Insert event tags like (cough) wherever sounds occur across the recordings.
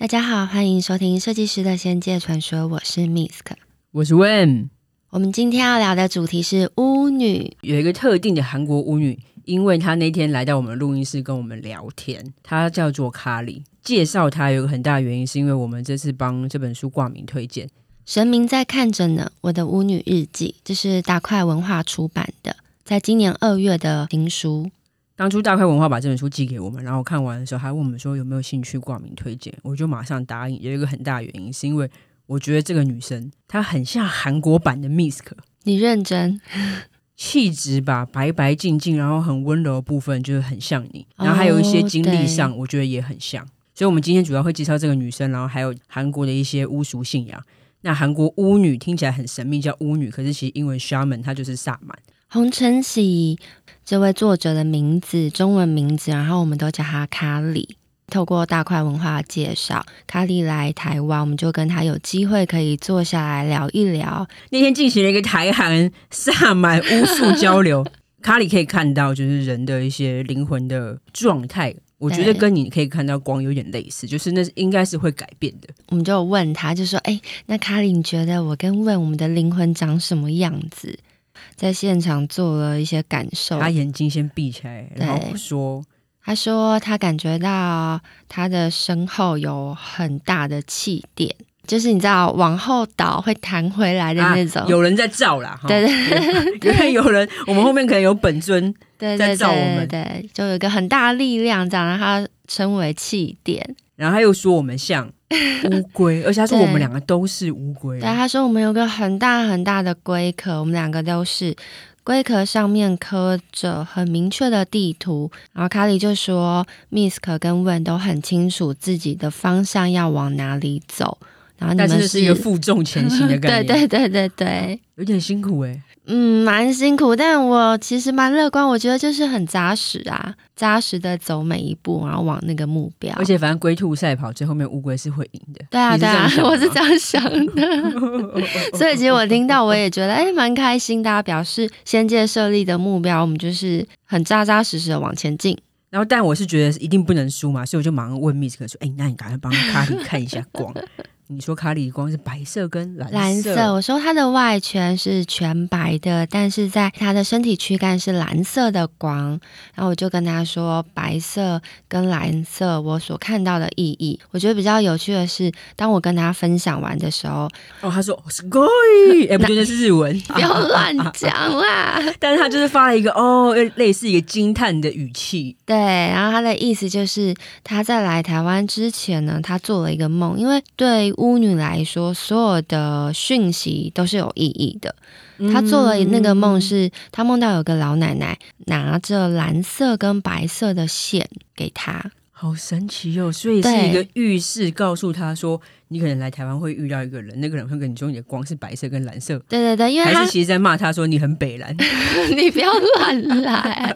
大家好，欢迎收听《设计师的仙界传说》，我是 Misk，我是 Wen。我们今天要聊的主题是巫女，有一个特定的韩国巫女，因为她那天来到我们录音室跟我们聊天，她叫做卡里。介绍她有一个很大的原因，是因为我们这次帮这本书挂名推荐，《神明在看着呢》，我的巫女日记，这是大块文化出版的，在今年二月的新书。当初大块文化把这本书寄给我们，然后看完的时候还问我们说有没有兴趣挂名推荐，我就马上答应。有一个很大原因是因为我觉得这个女生她很像韩国版的 Misk。你认真？气质吧，白白净净，然后很温柔的部分就是很像你，然后还有一些经历上我觉得也很像。所以，我们今天主要会介绍这个女生，然后还有韩国的一些巫俗信仰。那韩国巫女听起来很神秘，叫巫女，可是其实英文 shaman 它就是萨满。洪承喜这位作者的名字，中文名字，然后我们都叫他卡里。透过大块文化介绍，卡里来台湾，我们就跟他有机会可以坐下来聊一聊。那天进行了一个台韩萨满巫术交流，卡里可以看到就是人的一些灵魂的状态，我觉得跟你可以看到光有点类似，就是那应该是会改变的。我们就问他，就说：“哎，那卡里，你觉得我跟问我们的灵魂长什么样子？”在现场做了一些感受，他眼睛先闭起来，然后说：“他说他感觉到他的身后有很大的气垫，就是你知道往后倒会弹回来的那种。啊”有人在照啦，对对对，(laughs) 因为有人，我们后面可能有本尊在照我们，对，对，对，对，对，就有一个很大的力量，这样让他称为气垫。然后他又说我们像。(laughs) 乌龟，而且他说我们两个都是乌龟。对，他说我们有个很大很大的龟壳，我们两个都是龟壳，上面刻着很明确的地图。然后卡里就说，Misk 跟 Wen 都很清楚自己的方向要往哪里走。然后你们是，是是一个负重前行的感觉，(laughs) 对对对对对，有点辛苦哎。嗯，蛮辛苦，但我其实蛮乐观。我觉得就是很扎实啊，扎实的走每一步，然后往那个目标。而且反正龟兔赛跑，最后面乌龟是会赢的。对啊，对啊，(laughs) 我是这样想的。(laughs) 所以其实我听到，我也觉得哎，蛮开心。大家表示仙界设立的目标，我们就是很扎扎实实的往前进。然后，但我是觉得一定不能输嘛，所以我就马上问 Misk 说：“哎，那你赶快帮卡里看一下光。”你说卡里光是白色跟蓝色，蓝色。我说它的外圈是全白的，但是在它的身体躯干是蓝色的光。然后我就跟他说，白色跟蓝色我所看到的意义。我觉得比较有趣的是，当我跟他分享完的时候，哦，他说すごい，哎，不对，那是日文，(laughs) 不要乱(laughs) 讲啦。(laughs) 但是他就是发了一个哦，类似一个惊叹的语气。对，然后他的意思就是他在来台湾之前呢，他做了一个梦，因为对。 巫女来说，所有的讯息都是有意义的。她做了那个梦，是她梦到有个老奶奶拿着蓝色跟白色的线给她，好神奇哟、哦！所以是一个预示，告诉他说，你可能来台湾会遇到一个人，那个人会跟你说你的光是白色跟蓝色。对对对，因为他还是其实在骂他说你很北蓝，(laughs) 你不要乱来，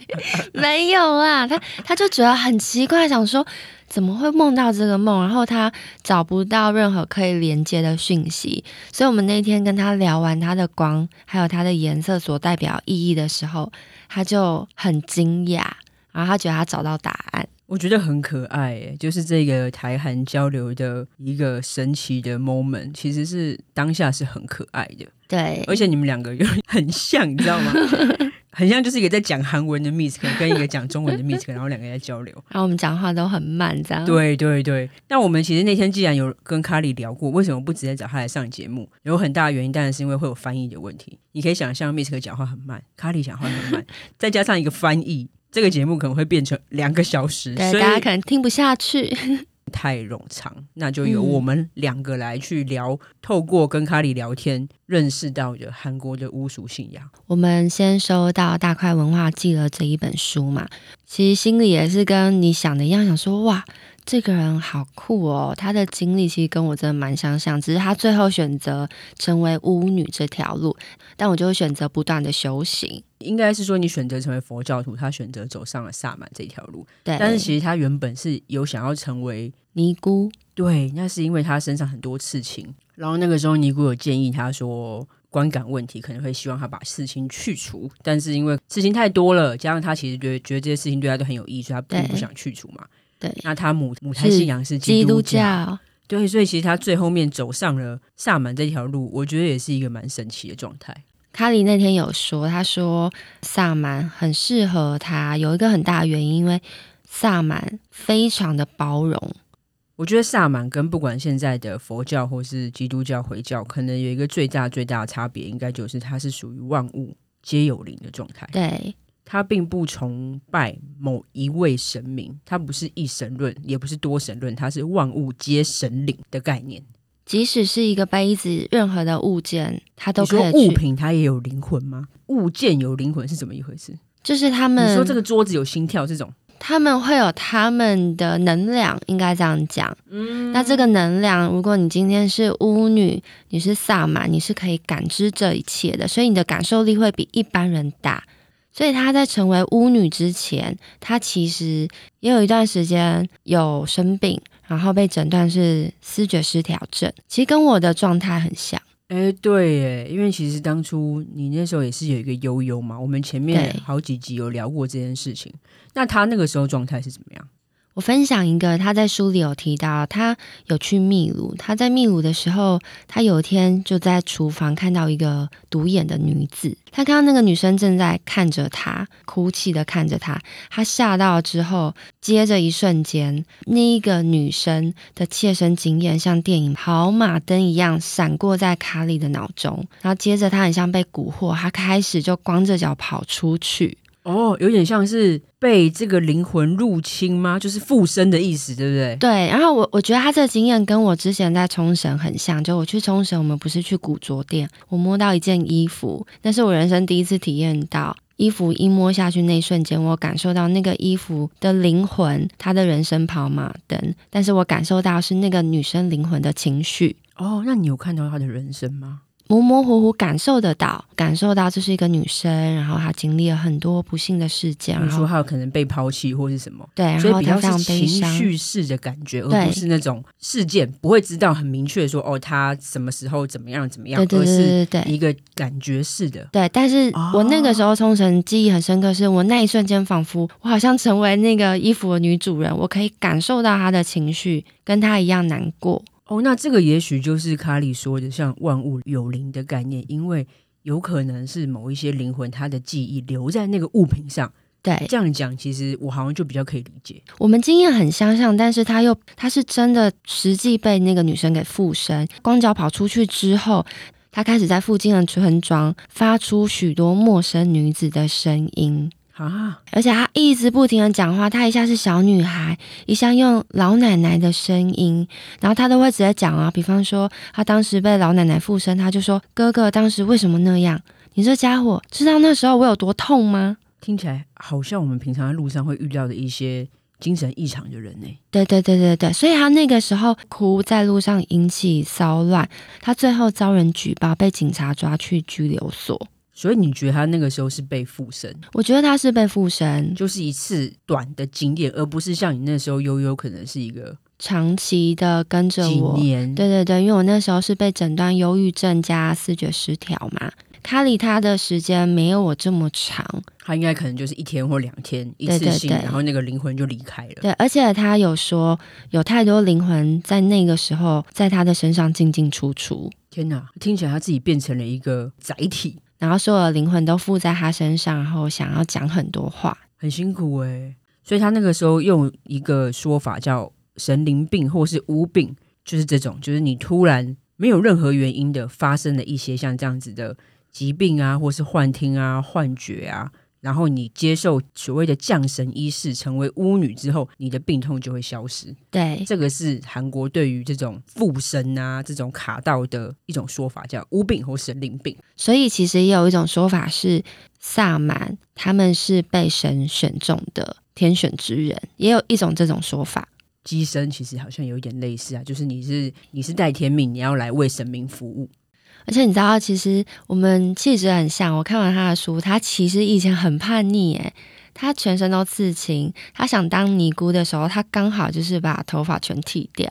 没有啊，他他就觉得很奇怪，想说。怎么会梦到这个梦？然后他找不到任何可以连接的讯息，所以我们那天跟他聊完他的光，还有他的颜色所代表意义的时候，他就很惊讶，然后他觉得他找到答案。我觉得很可爱，诶，就是这个台韩交流的一个神奇的 moment，其实是当下是很可爱的。对，而且你们两个又 (laughs) 很像，你知道吗？(laughs) 很像就是一个在讲韩文的 Miss 跟一个讲中文的 Miss，然后两个人在交流。然后我们讲话都很慢，这样。对对对。那我们其实那天既然有跟卡里聊过，为什么不直接找他来上节目？有很大的原因，当然是因为会有翻译的问题。你可以想象 Miss 讲话很慢，卡里讲话很慢，(laughs) 再加上一个翻译，这个节目可能会变成两个小时，对，所以大家可能听不下去。(laughs) (laughs) 太冗长，那就由我们两个来去聊，嗯、透过跟卡里聊天认识到的韩国的巫术信仰。我们先收到大块文化寄了这一本书嘛，其实心里也是跟你想的一样，想说哇。这个人好酷哦，他的经历其实跟我真的蛮相像，只是他最后选择成为巫女这条路，但我就会选择不断的修行。应该是说你选择成为佛教徒，他选择走上了萨满这条路。对，但是其实他原本是有想要成为尼姑。对，那是因为他身上很多刺青，然后那个时候尼姑有建议他说观感问题，可能会希望他把事情去除，但是因为事情太多了，加上他其实觉得觉得这些事情对他都很有意思，他并不想去除嘛。对，那他母母胎信仰是基督教，基督教对，所以其实他最后面走上了萨满这条路，我觉得也是一个蛮神奇的状态。卡里那天有说，他说萨满很适合他，有一个很大的原因，因为萨满非常的包容。我觉得萨满跟不管现在的佛教或是基督教回教，可能有一个最大最大的差别，应该就是它是属于万物皆有灵的状态。对，它并不崇拜某一位神明，他不是一神论，也不是多神论，他是万物皆神灵的概念。即使是一个杯子，任何的物件，它都可以。物品它也有灵魂吗？物件有灵魂是怎么一回事？就是他们你说这个桌子有心跳这种。他们会有他们的能量，应该这样讲。嗯，那这个能量，如果你今天是巫女，你是萨满，你是可以感知这一切的，所以你的感受力会比一般人大。所以她在成为巫女之前，她其实也有一段时间有生病，然后被诊断是思觉失调症，其实跟我的状态很像。哎，对耶，因为其实当初你那时候也是有一个悠悠嘛，我们前面好几集有聊过这件事情。那他那个时候状态是怎么样？我分享一个，他在书里有提到，他有去秘鲁。他在秘鲁的时候，他有一天就在厨房看到一个独眼的女子。他看到那个女生正在看着他，哭泣的看着他。他吓到之后，接着一瞬间，那一个女生的切身经验像电影跑马灯一样闪过在卡里的脑中。然后接着他很像被蛊惑，他开始就光着脚跑出去。哦，有点像是被这个灵魂入侵吗？就是附身的意思，对不对？对。然后我我觉得他这个经验跟我之前在冲绳很像。就我去冲绳，我们不是去古着店，我摸到一件衣服，那是我人生第一次体验到衣服一摸下去那一瞬间，我感受到那个衣服的灵魂，他的人生跑马灯。但是我感受到是那个女生灵魂的情绪。哦，那你有看到她的人生吗？模模糊糊感受得到，感受到这是一个女生，然后她经历了很多不幸的事件，然后说她有可能被抛弃或是什么，对，所以比较是情绪式的感觉，而不是那种事件，不会知道很明确说哦，她什么时候怎么样怎么样，对对对对一个感觉式的。对，但是我那个时候冲绳记忆很深刻，是我那一瞬间仿佛我好像成为那个衣服的女主人，我可以感受到她的情绪，跟她一样难过。哦，那这个也许就是卡里说的像万物有灵的概念，因为有可能是某一些灵魂，它的记忆留在那个物品上。对，这样讲其实我好像就比较可以理解。我们经验很相像，但是他又他是真的实际被那个女生给附身，光脚跑出去之后，他开始在附近的村庄发出许多陌生女子的声音。啊！而且他一直不停的讲话，他一下是小女孩，一下用老奶奶的声音，然后他都会直接讲啊，比方说他当时被老奶奶附身，他就说：“哥哥当时为什么那样？你这家伙知道那时候我有多痛吗？”听起来好像我们平常在路上会遇到的一些精神异常的人呢。对对对对对，所以他那个时候哭在路上引起骚乱，他最后遭人举报，被警察抓去拘留所。所以你觉得他那个时候是被附身？我觉得他是被附身，就是一次短的经验，而不是像你那时候悠悠可能是一个长期的跟着我。几年。对对对，因为我那时候是被诊断忧郁症加思觉失调嘛。卡里他的时间没有我这么长，他应该可能就是一天或两天一次性，对对对，然后那个灵魂就离开了。对，而且他有说有太多灵魂在那个时候在他的身上进进出出。天哪，听起来他自己变成了一个载体。然后所有的灵魂都附在他身上，然后想要讲很多话，很辛苦诶。所以他那个时候用一个说法叫神灵病或是巫病，就是这种，就是你突然没有任何原因的发生了一些像这样子的疾病啊，或是幻听啊、幻觉啊。然后你接受所谓的降神仪式，成为巫女之后，你的病痛就会消失。对，这个是韩国对于这种附身啊、这种卡到的一种说法，叫巫病或神灵病。所以其实也有一种说法是，萨满他们是被神选中的天选之人，也有一种这种说法。机身其实好像有一点类似啊，就是你是你是带天命，你要来为神明服务。而且你知道，其实我们气质很像。我看完他的书，他其实以前很叛逆，诶，他全身都刺青。他想当尼姑的时候，他刚好就是把头发全剃掉。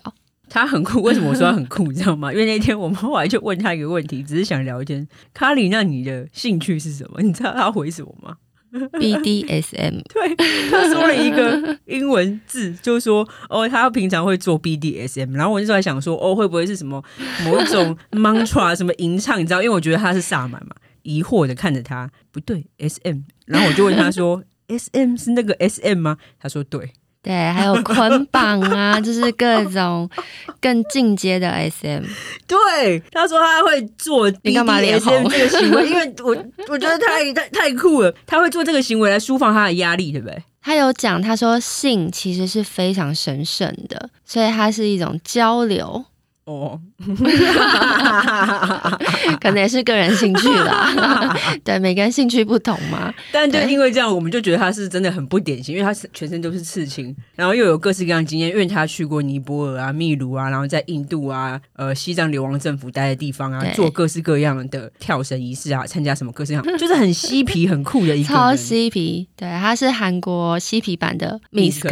他很酷，为什么我说他很酷？你知道吗？因为那天我们后来就问他一个问题，只是想聊天。卡里，那你的兴趣是什么？你知道他回什么吗？(laughs) BDSM，对，他说了一个英文字，就是说哦，他平常会做 BDSM，然后我就在想说，哦，会不会是什么某一种 (laughs) mantra 什么吟唱？你知道，因为我觉得他是萨满嘛，疑惑的看着他，不对，SM，然后我就问他说，SM 是那个 SM 吗？他说对。对，还有捆绑啊，(laughs) 就是各种更进阶的 SM。对，他说他会做 BDSM 这个行为，因为我我觉得太 (laughs) 太太酷了，他会做这个行为来舒放他的压力，对不对？他有讲，他说性其实是非常神圣的，所以它是一种交流。哦，(laughs) 可能也是个人兴趣啦。(laughs) 对，每个人兴趣不同嘛。但就因为这样，我们就觉得他是真的很不典型，因为他是全身都是刺青，然后又有各式各样的经验，因为他去过尼泊尔啊、秘鲁啊，然后在印度啊、呃西藏流亡政府待的地方啊，做各式各样的跳绳仪式啊，参加什么各式各样，(laughs) 就是很嬉皮、很酷的一个超嬉皮。对，他是韩国嬉皮版的 Misk，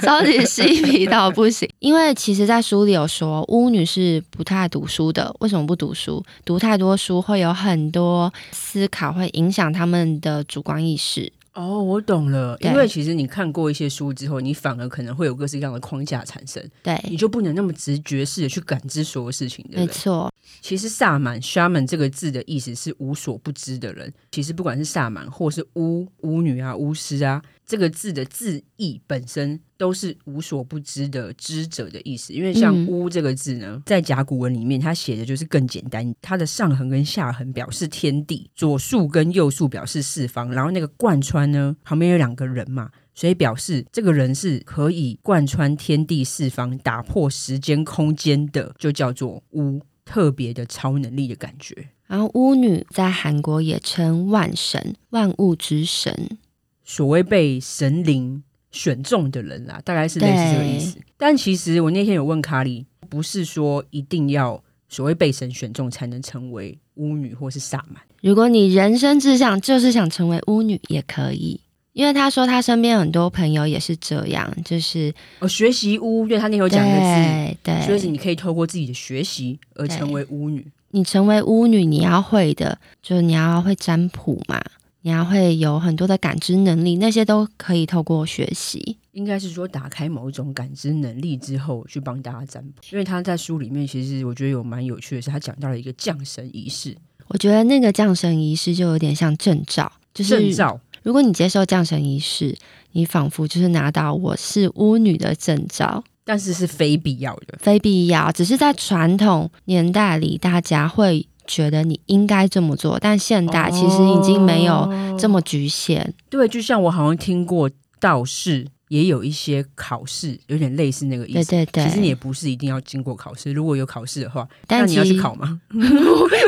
超级嬉皮到不行。因为其实，在书里有说。巫女是不太读书的，为什么不读书？读太多书会有很多思考，会影响他们的主观意识。哦，我懂了。因为其实你看过一些书之后，你反而可能会有各式各样的框架产生。对，你就不能那么直觉式的去感知所有事情。对，没错。其实萨满 （shaman） 这个字的意思是无所不知的人。其实不管是萨满，或是巫巫女啊、巫师啊。这个字的字义本身都是无所不知的知者的意思，因为像“巫”这个字呢，嗯、在甲骨文里面，它写的就是更简单。它的上横跟下横表示天地，左竖跟右竖表示四方，然后那个贯穿呢，旁边有两个人嘛，所以表示这个人是可以贯穿天地四方，打破时间空间的，就叫做巫，特别的超能力的感觉。然后巫女在韩国也称万神，万物之神。所谓被神灵选中的人啦，大概是类似这个意思。但其实我那天有问卡里，不是说一定要所谓被神选中才能成为巫女或是萨满。如果你人生志向就是想成为巫女，也可以。因为他说他身边很多朋友也是这样，就是哦，学习巫，因为他那有讲的是，对，所以你可以透过自己的学习而成为巫女。你成为巫女，你要会的，就是你要会占卜嘛。你还会有很多的感知能力，那些都可以透过学习。应该是说，打开某一种感知能力之后，去帮大家占卜。因为他在书里面，其实我觉得有蛮有趣的是，他讲到了一个降神仪式。我觉得那个降神仪式就有点像证照，就是证照。如果你接受降神仪式，你仿佛就是拿到我是巫女的证照，但是是非必要的，非必要，只是在传统年代里，大家会。觉得你应该这么做，但现代其实已经没有这么局限。哦、对，就像我好像听过道士。也有一些考试，有点类似那个意思。对对对，其实你也不是一定要经过考试，如果有考试的话，但你要去考吗？(laughs)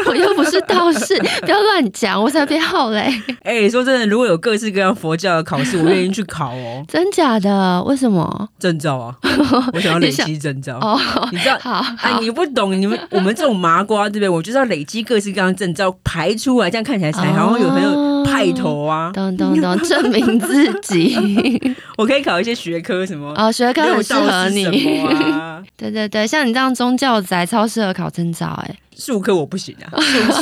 我又不是道士，不要乱讲，我才不要嘞！(laughs) 哎、欸，说真的，如果有各式各样佛教的考试，我愿意去考哦。(laughs) 真假的？为什么？证照啊！我想要累积证照。哦，你知道？好，哎、啊，你不懂，你们我们这种麻瓜，对不对？我就是要累积各式各样证照排出来，这样看起来才好像有很有派头啊！懂懂懂，证明自己。我可以考。有一些学科什么哦，学科很适合你。(laughs) 对对对，像你这样宗教宅超适合考证照哎。数科我不行啊，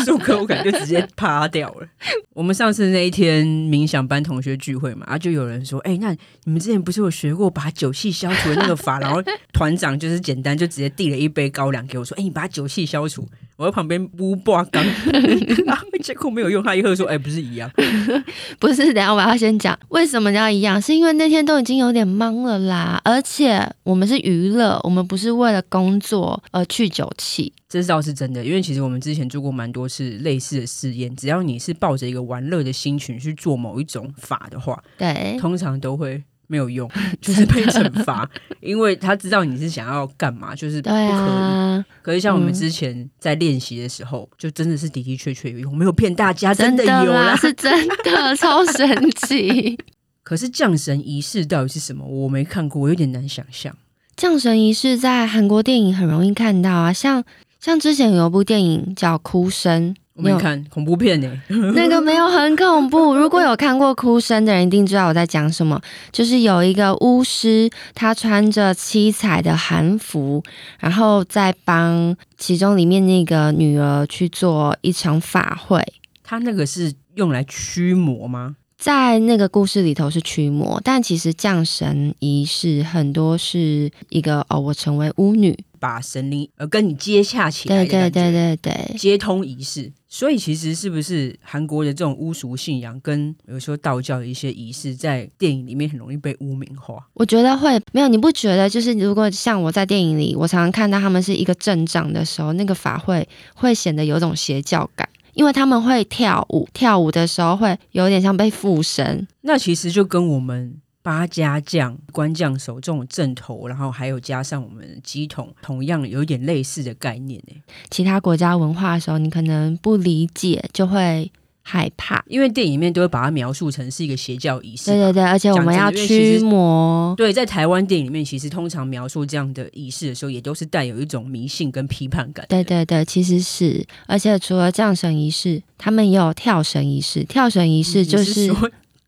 数科我感觉就直接趴掉了。(laughs) 我们上次那一天冥想班同学聚会嘛，啊，就有人说，哎、欸，那你们之前不是有学过把酒气消除的那个法？然后团长就是简单就直接递了一杯高粱给我说，哎、欸，你把酒气消除。我在旁边乌巴刚，(laughs) 结果没有用。他一喝说，哎、欸，不是一样？(laughs) 不是，等下我要先讲为什么要一样，是因为那天都已经有点忙了啦，而且我们是娱乐，我们不是为了工作而去酒气。这倒是真的，因为其实我们之前做过蛮多次类似的试验。只要你是抱着一个玩乐的心情去做某一种法的话，对，通常都会没有用，(laughs) 就是被惩罚，因为他知道你是想要干嘛，就是不可以。啊、可是像我们之前在练习的时候，嗯、就真的是的的确确有用，没有骗大家，真的有啦，是真的，(laughs) 超神奇。可是降神仪式到底是什么？我没看过，我有点难想象。降神仪式在韩国电影很容易看到啊，像。像之前有一部电影叫《哭声》，我没看恐怖片呢。(laughs) 那个没有很恐怖。如果有看过《哭声》的人，一定知道我在讲什么。就是有一个巫师，他穿着七彩的韩服，然后在帮其中里面那个女儿去做一场法会。他那个是用来驱魔吗？在那个故事里头是驱魔，但其实降神仪式很多是一个哦，我成为巫女。把神灵呃跟你接洽起来，对对对对对，接通仪式。所以其实是不是韩国的这种巫俗信仰，跟比如说道教的一些仪式，在电影里面很容易被污名化？我觉得会，没有，你不觉得？就是如果像我在电影里，我常常看到他们是一个阵仗的时候，那个法会会显得有种邪教感，因为他们会跳舞，跳舞的时候会有点像被附身。那其实就跟我们。八家将、官将手这种阵头，然后还有加上我们的乩童，同样有一点类似的概念诶。其他国家文化的时候，你可能不理解，就会害怕，因为电影里面都会把它描述成是一个邪教仪式。对对对，而且我们要驱魔。对，在台湾电影里面，其实通常描述这样的仪式的时候，也都是带有一种迷信跟批判感。对对对，其实是，而且除了降神仪式，他们也有跳绳仪式。跳绳仪式就是。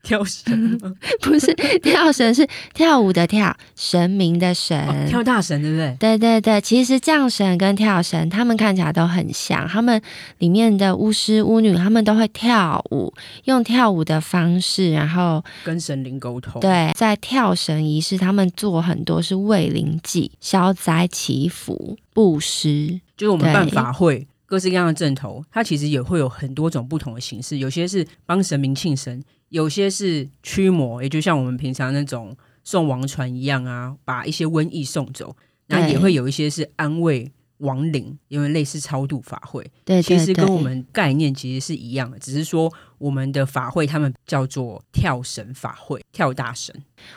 跳神 (laughs) 不是跳神，是跳舞的跳，神明的神，哦、跳大神对不对？对对对，其实降神跟跳神，他们看起来都很像。他们里面的巫师巫女，他们都会跳舞，用跳舞的方式，然后跟神灵沟通。对，在跳神仪式，他们做很多是慰灵祭、消灾祈福、布施，就是我们办法会各式各样的阵头，它其实也会有很多种不同的形式，有些是帮神明庆生。有些是驱魔，也就像我们平常那种送王船一样啊，把一些瘟疫送走。那也会有一些是安慰亡灵，因为类似超度法会。对，其实跟我们概念其实是一样的，只是说我们的法会他们叫做跳神法会，跳大神。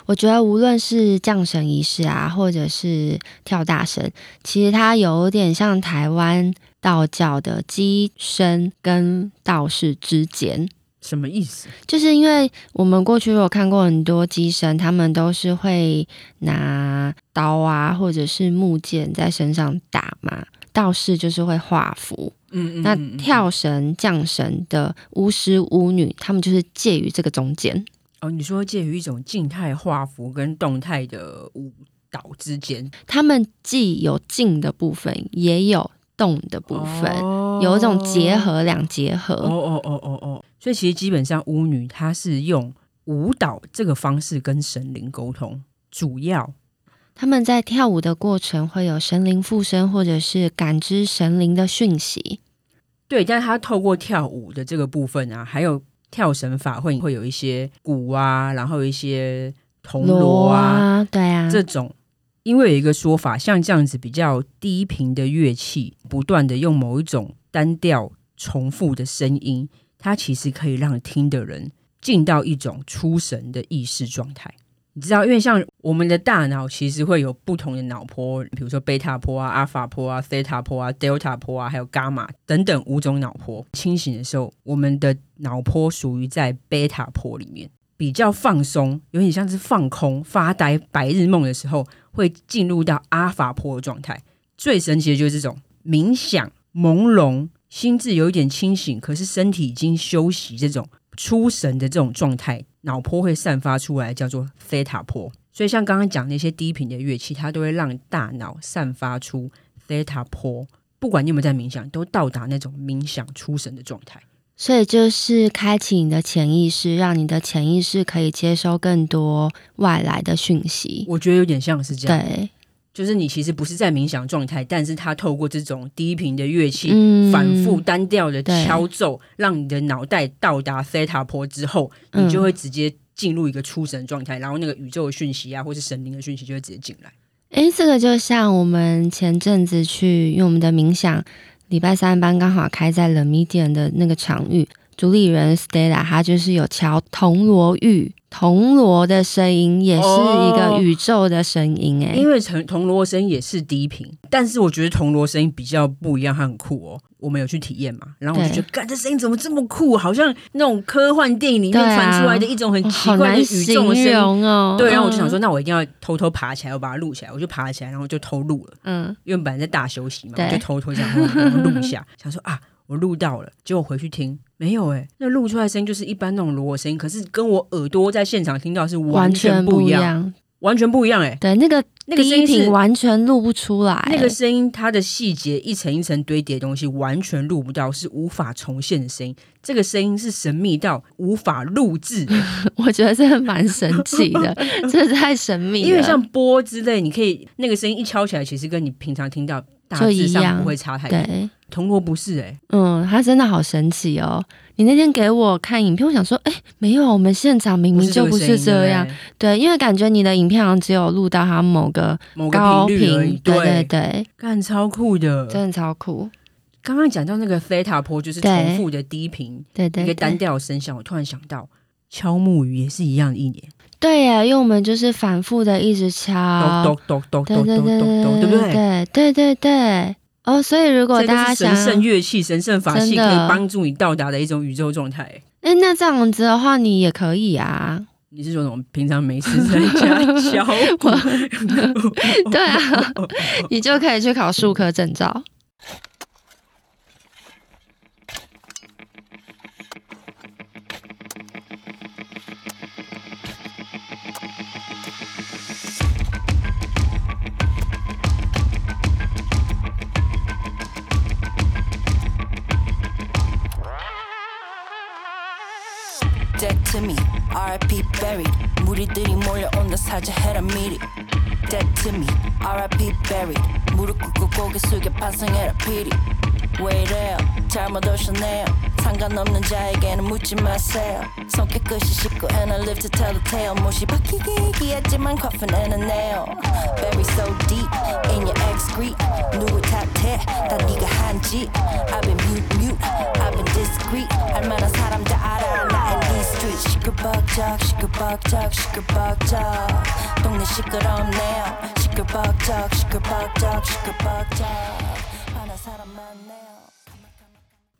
我觉得无论是降神仪式啊，或者是跳大神，其实它有点像台湾道教的机身跟道士之间。什么意思？就是因为我们过去有看过很多机身，他们都是会拿刀啊，或者是木剑在身上打嘛。道士就是会画符，嗯，嗯，嗯，那跳神降神的巫师巫女，他们就是介于这个中间。哦，你说介于一种静态画符跟动态的舞蹈之间，他们既有静的部分，也有动的部分，哦、有一种结合两结合。哦哦哦哦哦。所以其实基本上巫女她是用舞蹈这个方式跟神灵沟通，主要他们在跳舞的过程会有神灵附身，或者是感知神灵的讯息。对，但是他透过跳舞的这个部分啊，还有跳神法会会有一些鼓啊，然后一些铜锣啊，啊，对啊，这种因为有一个说法，像这样子比较低频的乐器，不断的用某一种单调重复的声音。它其实可以让听的人进到一种出神的意识状态，你知道，因为像我们的大脑其实会有不同的脑波，比如说贝塔波啊、阿法波啊、西塔波啊、德尔塔波啊，还有伽马等等五种脑波。清醒的时候，我们的脑波属于在贝塔波里面，比较放松，有点像是放空、发呆、白日梦的时候，会进入到阿法波的状态。最神奇的就是这种冥想、朦胧。心智有一点清醒，可是身体已经休息，这种出神的这种状态，脑波会散发出来，叫做 theta 波。所以像刚刚讲那些低频的乐器，它都会让大脑散发出 theta 波。不管你有没有在冥想，都到达那种冥想出神的状态。所以就是开启你的潜意识，让你的潜意识可以接收更多外来的讯息。我觉得有点像是这样。对。就是你其实不是在冥想状态，但是它透过这种低频的乐器，反复单调的敲奏，让你的脑袋到达 theta 波之后，你就会直接进入一个出神状态，然后那个宇宙的讯息啊，或是神灵的讯息就会直接进来。诶，这个就像我们前阵子去，因为我们的冥想礼拜三班刚好开在 The Medium 的那个场域，主理人 Stella 她就是有敲铜锣玉。铜锣的声音也是一个宇宙的声音哎、欸，因为铜铜锣声也是低频，但是我觉得铜锣声音比较不一样，它很酷哦。我们有去体验嘛，然后我就觉得，干这声音怎么这么酷？好像那种科幻电影里面传出来的一种很奇怪的宇宙的声音哦。对，然后我就想说，那我一定要偷偷爬起来，我把它录起来。我就爬起来，然后就偷录了。嗯，因为本来在大休息嘛，我就偷偷这样录一下，(laughs) 想说啊。我录到了，结果回去听没有哎、欸，那录出来的声音就是一般那种锣声音，可是跟我耳朵在现场听到是完全不一样，完全不一样，哎、欸。对，那个那个声音完全录不出来。那个声音它的细节一层一层堆叠的东西完全录不到，是无法重现的声音。这个声音是神秘到无法录制，(laughs) 我觉得这个蛮神奇的，(laughs) 真的太神秘了。因为像波之类，你可以那个声音一敲起来，其实跟你平常听到大致上不会差太多。对，铜锣不是哎、欸，嗯，它真的好神奇哦。你那天给我看影片，我想说，哎，没有，我们现场明明就不是这样。对，对，因为感觉你的影片好像只有录到它某个高频，对对对，干超酷的，真的超酷。刚刚讲到那个 theta 波，就是重复的低频，对对，一个单调声响。我突然想到，敲木鱼也是一样的意念。对呀，因为我们就是反复的一直敲，咚咚咚咚咚咚咚，对不对？对对对对。哦，所以如果大家想神圣乐器、神圣法器可以帮助你到达的一种宇宙状态，哎，那这样子的话，你也可以啊。你是说我们？平常没事在家敲鼓？(laughs) (laughs) 对啊，你就可以去考数科证照。buried. 무리들이 몰려온다 사자 해라 미리. Dead to me R.I.P. buried. 무릎 꿇고 고개 숙여 반성해라 피리 왜 이래요? 잘못 오셨네요. 상관없는 자에게는 묻지 마세요.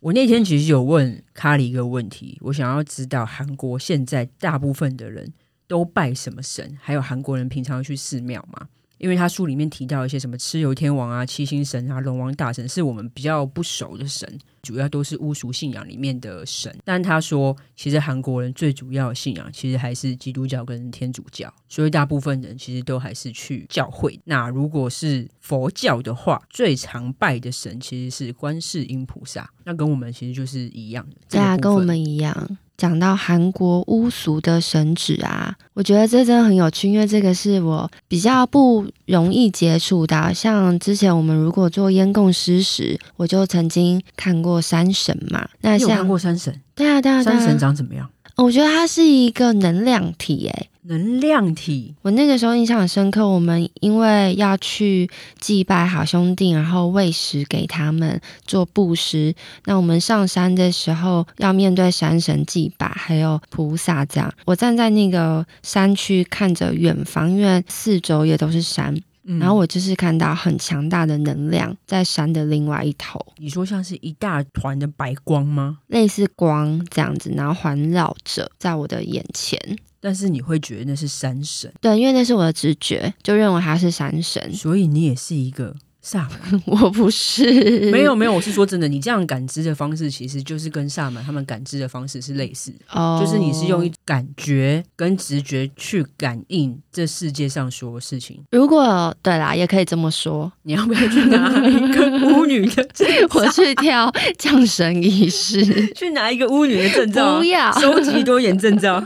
我那天其实有问 卡里一个问题，我想要知道韩国现在大部分的人都拜什么神，还有韩国人平常去寺庙吗？因为他书里面提到一些什么蚩尤天王啊、七星神啊、龙王大神，是我们比较不熟的神，主要都是巫俗信仰里面的神。但他说，其实韩国人最主要的信仰其实还是基督教跟天主教，所以大部分人其实都还是去教会。那如果是佛教的话，最常拜的神其实是观世音菩萨，那跟我们其实就是一样的。对啊，跟我们一样。讲到韩国巫俗的神祇啊，我觉得这真的很有趣，因为这个是我比较不容易接触的。像之前我们如果做烟供师时，我就曾经看过山神嘛。那像你有看过山神？对啊，对啊，对啊。山神长怎么样？我觉得它是一个能量体，诶。能量体，我那个时候印象很深刻。我们因为要去祭拜好兄弟，然后喂食给他们做布施。那我们上山的时候要面对山神祭拜，还有菩萨这样。我站在那个山区看着远方，因为四周也都是山，嗯、然后我就是看到很强大的能量在山的另外一头。你说像是一大团的白光吗？类似光这样子，然后环绕着在我的眼前。但是你会觉得那是山神，对，因为那是我的直觉，就认为他是山神，所以你也是一个。萨满，(laughs) 我不是，没有没有，我是说真的，你这样感知的方式，其实就是跟萨满他们感知的方式是类似，哦，就是你是用一感觉跟直觉去感应这世界上所有事情。如果对啦，也可以这么说。你要不要去拿一个巫女的证照？(laughs) 我去跳 (laughs) 降神仪式，去拿一个巫女的证照，不要收集多元证照。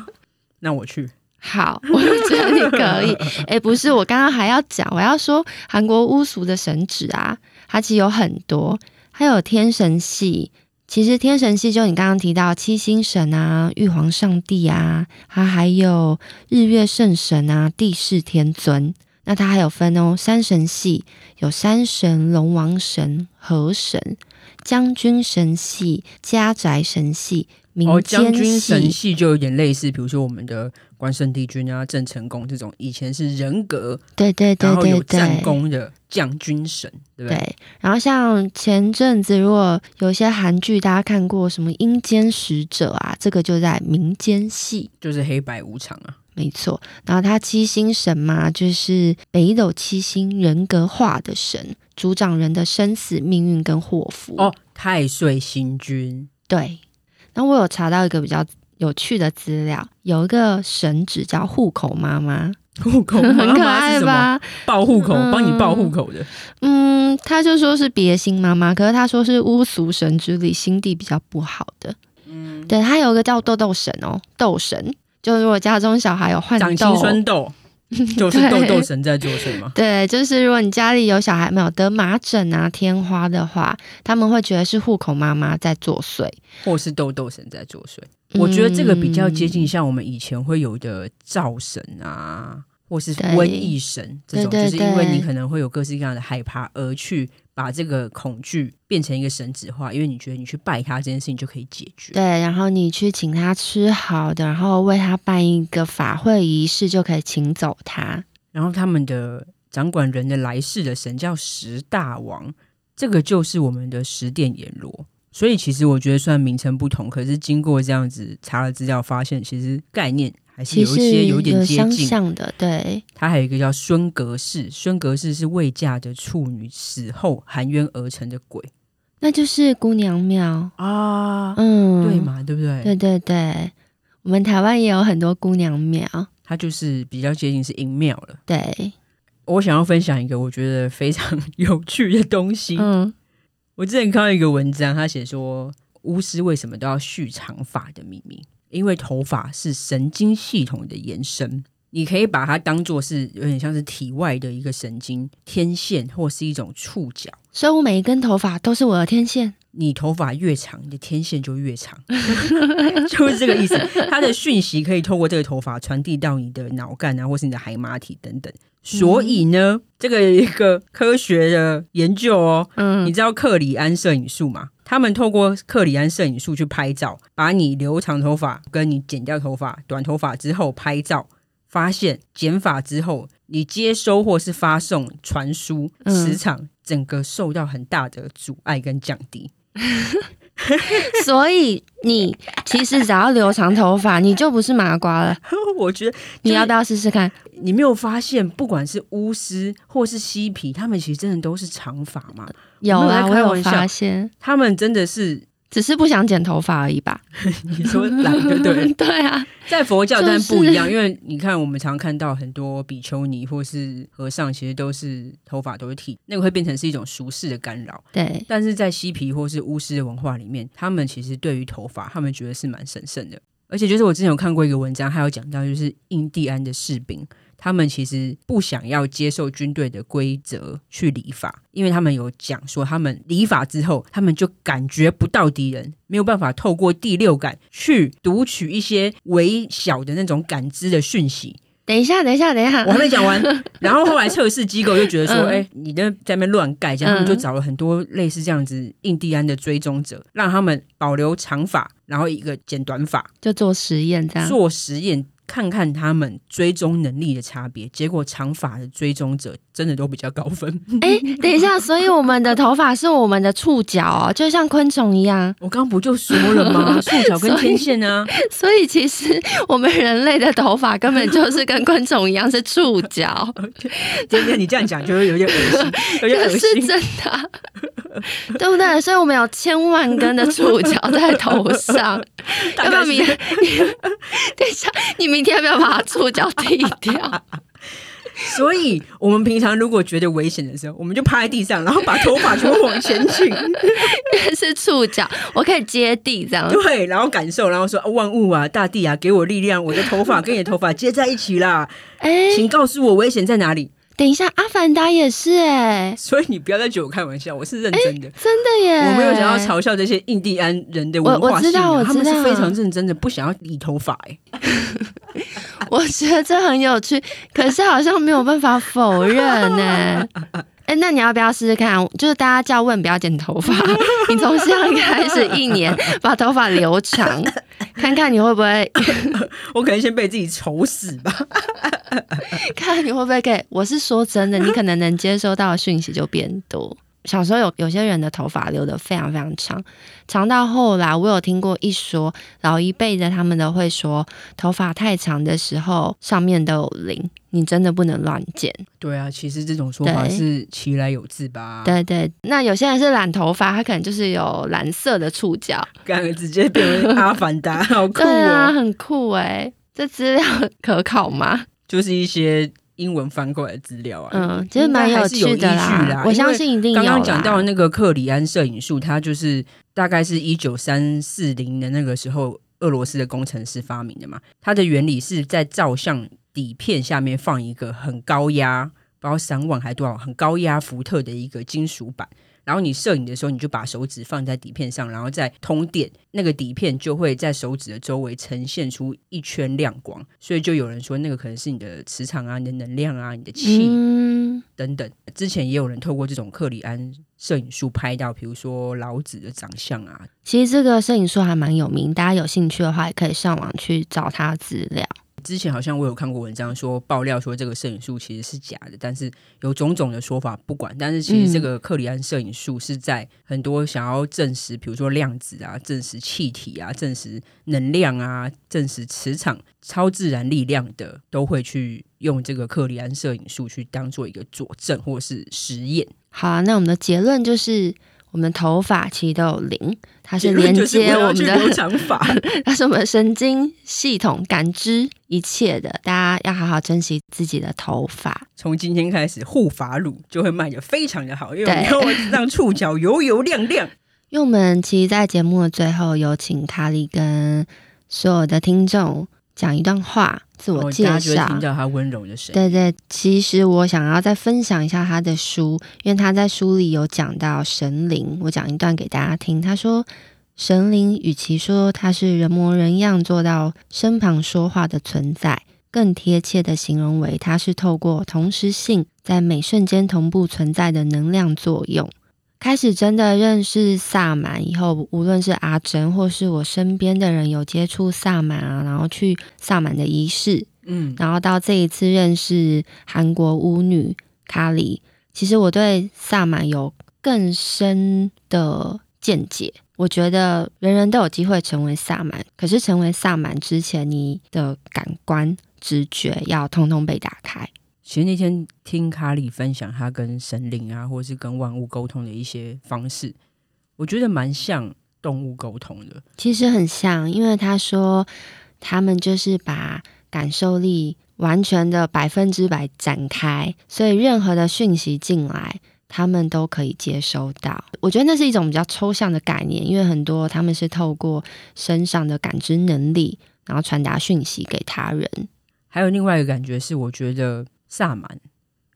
那我去。好，(laughs) 我觉得你可以。(laughs) 哎，不是，我刚刚还要讲，我要说韩国巫俗的神祇啊，它其实有很多，还有天神系。其实天神系就你刚刚提到七星神啊、玉皇上帝啊，它还有日月圣神啊、帝释天尊。那它还有分哦，山神系有山神、龙王神、河神、将军神系、家宅神系。哦，将军神系就有点类似，比如说我们的关圣帝君啊、郑成功这种，以前是人格，对对对对对，然后有战功的将军神，对不对？对。然后像前阵子，如果有些韩剧大家看过什么《阴间使者》啊，这个就在民间系，就是黑白无常啊，没错。然后他七星神嘛，就是北斗七星人格化的神，主掌人的生死命运跟祸福。哦，太岁星君，对。那我有查到一个比较有趣的资料，有一个神职叫户口妈妈，户口很可爱吧？报户口，帮、嗯、你报户口的。嗯，他就说是别心妈妈，可是他说是巫俗神之力，心地比较不好的。嗯，对，他有一个叫豆豆神哦，豆神，就如果家中小孩有患豆，长青春痘。(laughs) 就是豆豆神在作祟吗？对，就是如果你家里有小孩没有得麻疹啊、天花的话，他们会觉得是户口妈妈在作祟，或是豆豆神在作祟。嗯。我觉得这个比较接近像我们以前会有的灶神啊，或是瘟疫神这种，就是因为你可能会有各式各样的害怕而去。把这个恐惧变成一个神子化，因为你觉得你去拜他这件事情就可以解决。对，然后你去请他吃好的，然后为他办一个法会仪式，就可以请走他。然后他们的掌管人的来世的神叫十大王，这个就是我们的十殿阎罗。所以其实我觉得虽然名称不同，可是经过这样子查了资料，发现其实概念。还是有一些有点接近像的，对。它还有一个叫孙格氏，孙格氏是未嫁的处女死后含冤而成的鬼，那就是姑娘庙啊，嗯，对嘛，对不对？对对对，我们台湾也有很多姑娘庙，它就是比较接近是阴庙了。对，我想要分享一个我觉得非常有趣的东西。嗯，我之前看到一个文章，他写说巫师为什么都要蓄长发的秘密。因为头发是神经系统的延伸，你可以把它当做是有点像是体外的一个神经天线，或是一种触角。所以我每一根头发都是我的天线。你头发越长，你的天线就越长，(laughs) 就是这个意思。它的讯息可以透过这个头发传递到你的脑干啊，或是你的海马体等等。所以呢，嗯、这个有一个科学的研究哦，嗯，你知道克里安摄影术吗？他们透过克里安摄影术去拍照，把你留长头发跟你剪掉头发、短头发之后拍照，发现剪发之后，你接收或是发送传输磁场，整个受到很大的阻碍跟降低。(laughs) (laughs) 所以你其实只要留长头发，你就不是麻瓜了。(laughs) 我觉得你要不要试试看？你没有发现，不管是巫师或是嬉皮，他们其实真的都是长发嘛？有啊，我有发现，他们真的是只是不想剪头发而已吧？(laughs) 你说懒对不对？(laughs) 对啊，在佛教当然不一样，因为你看我们常看到很多比丘尼或是和尚，其实都是头发都是剃，那个会变成是一种俗世的干扰。对，但是在嬉皮或是巫师的文化里面，他们其实对于头发，他们觉得是蛮神圣的。而且就是我之前有看过一个文章，还有讲到就是印第安的士兵。他们其实不想要接受军队的规则去理法，因为他们有讲说，他们理法之后，他们就感觉不到敌人，没有办法透过第六感去读取一些微小的那种感知的讯息。等一下，等一下，等一下，我还没讲完。然后后来测试机构就觉得说，哎、嗯欸，你在在那边乱盖，这样他们就找了很多类似这样子印第安的追踪者，让他们保留长发，然后一个剪短发，就做实验，这样做实验。看看他们追踪能力的差别，结果长发的追踪者真的都比较高分。哎，等一下，(laughs) 所以我们的头发是我们的触角哦，就像昆虫一样。我刚不就说了吗？(laughs) 触角跟天线啊？(laughs) 所以其实我们人类的头发根本就是跟昆虫一样是触角。今天你这样讲就会有点恶心，有点恶心，是真的，(laughs) 对不对？所以我们有千万根的触角在头上。(laughs) 要不要明？(laughs) 等一下，你明。天要不要把触角剃掉？所以，我们平常如果觉得危险的时候，我们就趴在地上，然后把头发全部往前倾。是触角，我可以接地这样。对，然后感受，然后说：“万物啊，大地啊，给我力量，我的头发跟你的头发接在一起啦！”哎，请告诉我危险在哪里？等一下，阿凡达也是哎、欸，所以你不要再觉得我开玩笑，我是认真的，真的耶！我没有想要嘲笑这些印第安人的文化我知道，他们是非常认真的，不想要理头发哎。(laughs) 我觉得这很有趣，可是好像没有办法否认呢。(laughs) 哎，那你要不要试试看？就是大家叫问不要剪头发，(laughs) 你从现在开始一年把头发留长，看看你会不会？我可能先被自己丑死吧。(laughs) 看看你会不会给？我是说真的，你可能能接收到的讯息就变多。小时候有有些人的头发留得非常非常长，长到后来，我有听过一说，老一辈的他们都会说，头发太长的时候上面都有鳞，你真的不能乱剪。对啊，其实这种说法是其来有自吧？对对，那有些人是染头发，他可能就是有蓝色的触角，刚刚直接变成阿凡达，好酷哦！对啊，很酷哎，这资料可考吗？就是一些英文翻过来的资料啊。嗯，其实蛮有趣的啦。我相信一定有。刚刚讲到那个克里安摄影术，它就是大概是一九三四零的那个时候，俄罗斯的工程师发明的嘛。它的原理是在照相底片下面放一个很高压，不知道三万还多少，很高压伏特的一个金属板。然后你摄影的时候，你就把手指放在底片上，然后再通电，那个底片就会在手指的周围呈现出一圈亮光。所以就有人说，那个可能是你的磁场啊、你的能量啊、你的气、嗯、等等。之前也有人透过这种克里安摄影术拍到，比如说老子的长相啊。其实这个摄影术还蛮有名，大家有兴趣的话，也可以上网去找他资料。之前好像我有看过文章说爆料说这个摄影术其实是假的，但是有种种的说法不管。但是其实这个克里安摄影术是在很多想要证实，比如说量子啊、证实气体啊、证实能量啊、证实磁场、超自然力量的，都会去用这个克里安摄影术去当做一个佐证或是实验。好，那我们的结论就是。我们的头发其实都有灵，它是连接我们的长发，(laughs) 它是我们神经系统感知一切的。大家要好好珍惜自己的头发。从今天开始，护发乳就会卖的非常的好，因为我们让触角油油亮亮。(laughs) 因为我们其实，在节目的最后，有请卡里跟所有的听众。讲一段话，自我介绍。听到他温柔的声音。对对，其实我想要再分享一下他的书，因为他在书里有讲到神灵。我讲一段给大家听。他说，神灵与其说他是人模人样做到身旁说话的存在，更贴切的形容为他是透过同时性在每瞬间同步存在的能量作用。开始真的认识萨满以后，无论是阿珍或是我身边的人有接触萨满啊，然后去萨满的仪式，嗯，然后到这一次认识韩国巫女卡里，其实我对萨满有更深的见解。我觉得人人都有机会成为萨满，可是成为萨满之前，你的感官直觉要通通被打开。其实那天听卡里分享他跟神灵啊，或是跟万物沟通的一些方式，我觉得蛮像动物沟通的。其实很像，因为他说他们就是把感受力完全的百分之百展开，所以任何的讯息进来，他们都可以接收到。我觉得那是一种比较抽象的概念，因为很多他们是透过身上的感知能力，然后传达讯息给他人。还有另外一个感觉是，我觉得。萨满，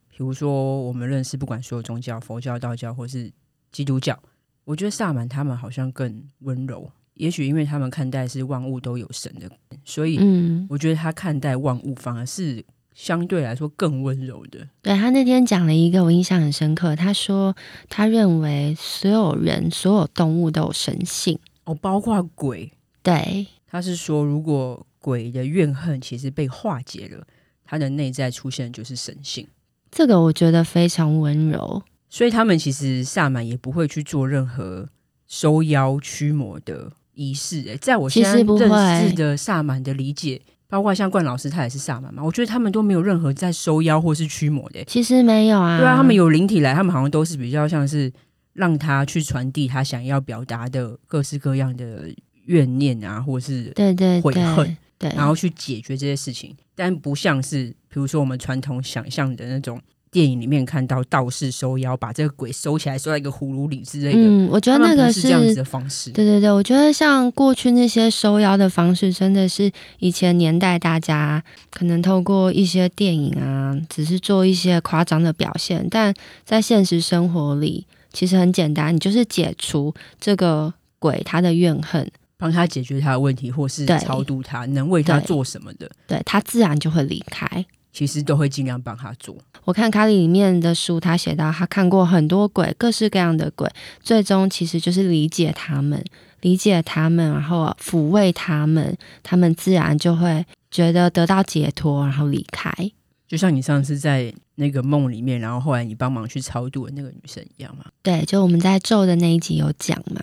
比如说我们认识，不管所有宗教，佛教、道教或是基督教，我觉得萨满他们好像更温柔。也许因为他们看待是万物都有神的，所以嗯，我觉得他看待万物反而是相对来说更温柔的。对，他那天讲了一个我印象很深刻，他说他认为所有人、所有动物都有神性哦，包括鬼。对，他是说如果鬼的怨恨其实被化解了。他的内在出现就是神性，这个我觉得非常温柔，所以他们其实萨满也不会去做任何收妖驱魔的仪式。诶，在我现在认识的萨满的理解，包括像冠老师他也是萨满嘛，我觉得他们都没有任何在收妖或是驱魔的。其实没有啊，对啊，他们有灵体来，他们好像都是比较像是让他去传递他想要表达的各式各样的怨念啊，或是对对悔恨。对，然后去解决这些事情，但不像是比如说我们传统想象的那种电影里面看到道士收妖，把这个鬼收起来，收在一个葫芦里之类的。嗯，我觉得那个是，是这样子的方式。对对对，我觉得像过去那些收妖的方式，真的是以前年代大家可能透过一些电影啊，只是做一些夸张的表现，但在现实生活里，其实很简单，你就是解除这个鬼他的怨恨。帮他解决他的问题，或是超度他，能为他做什么的，对，对他自然就会离开。其实都会尽量帮他做。我看卡里里面的书，他写到他看过很多鬼，各式各样的鬼，最终其实就是理解他们，理解他们，然后抚慰他们，他们自然就会觉得得到解脱，然后离开。就像你上次在那个梦里面，然后后来你帮忙去超度的那个女生一样嘛？对，就我们在咒的那一集有讲嘛。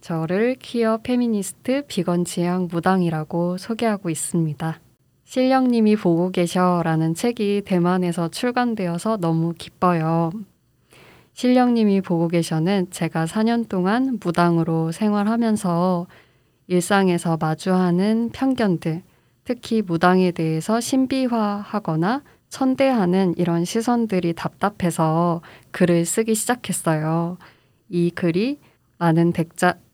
저를 퀴어 페미니스트 비건 지향 무당이라고 소개하고 있습니다. 실령님이 보고 계셔라는 책이 대만에서 출간되어서 너무 기뻐요. 실령님이 보고 계셔는 제가 4년 동안 무당으로 생활하면서 일상에서 마주하는 편견들, 특히 무당에 대해서 신비화하거나 천대하는 이런 시선들이 답답해서 글을 쓰기 시작했어요. 이 글이 많은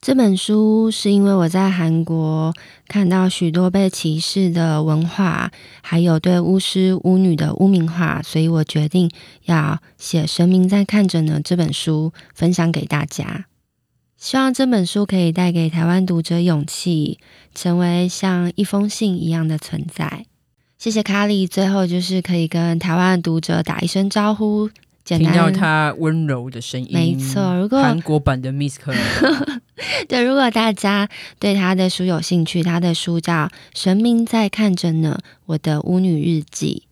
这本书是因为我在韩国看到许多被歧视的文化，还有对巫师巫女的污名化，所以我决定要写《神明在看着呢》这本书，分享给大家。希望这本书可以带给台湾读者勇气，成为像一封信一样的存在。谢谢卡里，最后就是可以跟台湾读者打一声招呼。听到他温柔的声音，没错。如果韩国版的 Miss 可 (laughs) 对，如果大家对他的书有兴趣，他的书叫《神明在看着呢》，我的巫女日记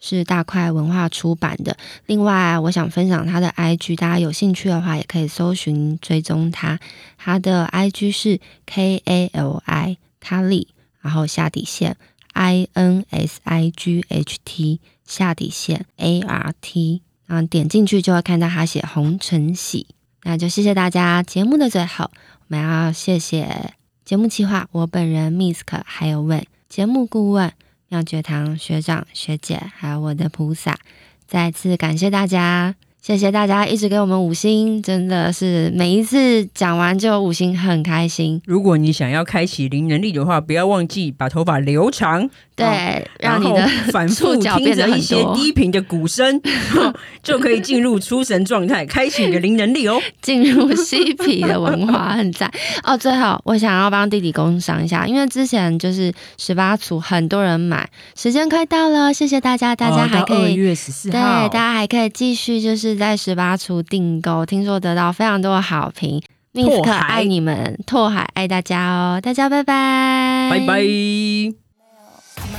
是大块文化出版的。另外，我想分享他的 IG，大家有兴趣的话也可以搜寻追踪他。他的 IG 是 K A L I 卡利，然后下底线 I N S I G H T 下底线 A R T。嗯，点进去就会看到他写红尘喜，那就谢谢大家。节目的最后，我们要谢谢节目企划我本人 Misk，还有问节目顾问妙觉堂学长学姐，还有我的菩萨，再次感谢大家。谢谢大家一直给我们五星，真的是每一次讲完就有五星，很开心。如果你想要开启零能力的话，不要忘记把头发留长，对，哦、让你的 (laughs) 反复听着一些低频的鼓声，(laughs) 就可以进入出神状态，开启你的灵能力哦。(laughs) 进入嬉皮的文化很赞哦。最后，我想要帮弟弟工商一下，因为之前就是十八厨很多人买，时间快到了，谢谢大家，大家还可以、哦、月十四号，对，大家还可以继续就是。在十八厨订购，听说得到非常多的好评。Misk 爱你们，拓海爱大家哦！大家拜拜，拜拜。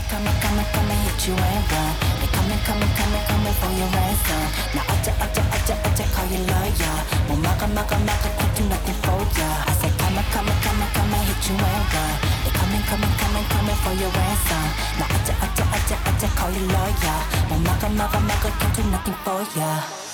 coming, coming, coming, hit you and run. They coming, coming, coming, coming for your ransom. Now I just I just I just I just call you lawyer. 못 막아, 막아, 막아, could do nothing for ya. I said coming, coming, coming, coming, hit you and run. They coming, coming, coming, coming for your ransom. Now I just I just I just I just call you lawyer. 못 막아, 막아, 막아, could do nothing for ya.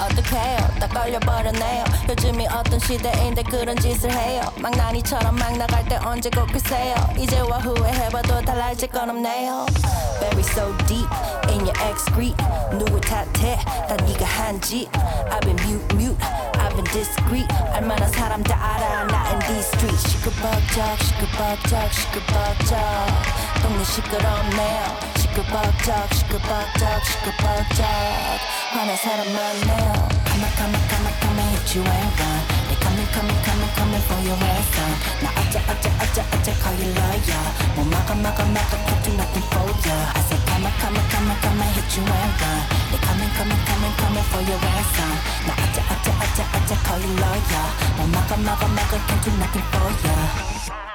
어떡해요? 다 걸려버렸네요. 요즘이 어떤 시대인데 그런 짓을 해요. 망나니처럼 막 나갈 때 언제 꼭 글쎄요? 이제와 후회해봐도 달라질 건 없네요. Bury so deep in your excrete 누구 탓해? 다 네가 한짓. I've been mute mute. I've been discreet. 알만한 사람 다 알아. 나 in these streets. 시끌벅적 시끌벅적 시끌벅적. 동네 시끄럽네요 시끌벅적 시끌벅적 시끌벅적 화난 사람 많네요 Come on come on come on come on hit you and run They coming coming coming coming for your ransom 나 어째 어째 어째 어째 call you lawyer 뭐 막아 막아 막아 can't do nothing for ya I said come on come on come on come on hit you and run They coming coming coming coming for your ransom 나 어째 어째 어째 어째 call you lawyer 뭐 막아 막아 막아 can't do nothing for ya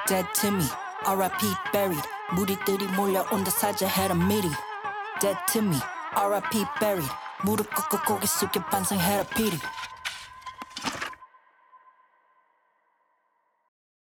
Dead to me R.I.P. buried 무리들이 몰려온다 사자해라 미리 Dead to me R.I.P. buried 무릎 꿇고 고개 숙여 반성해라 피리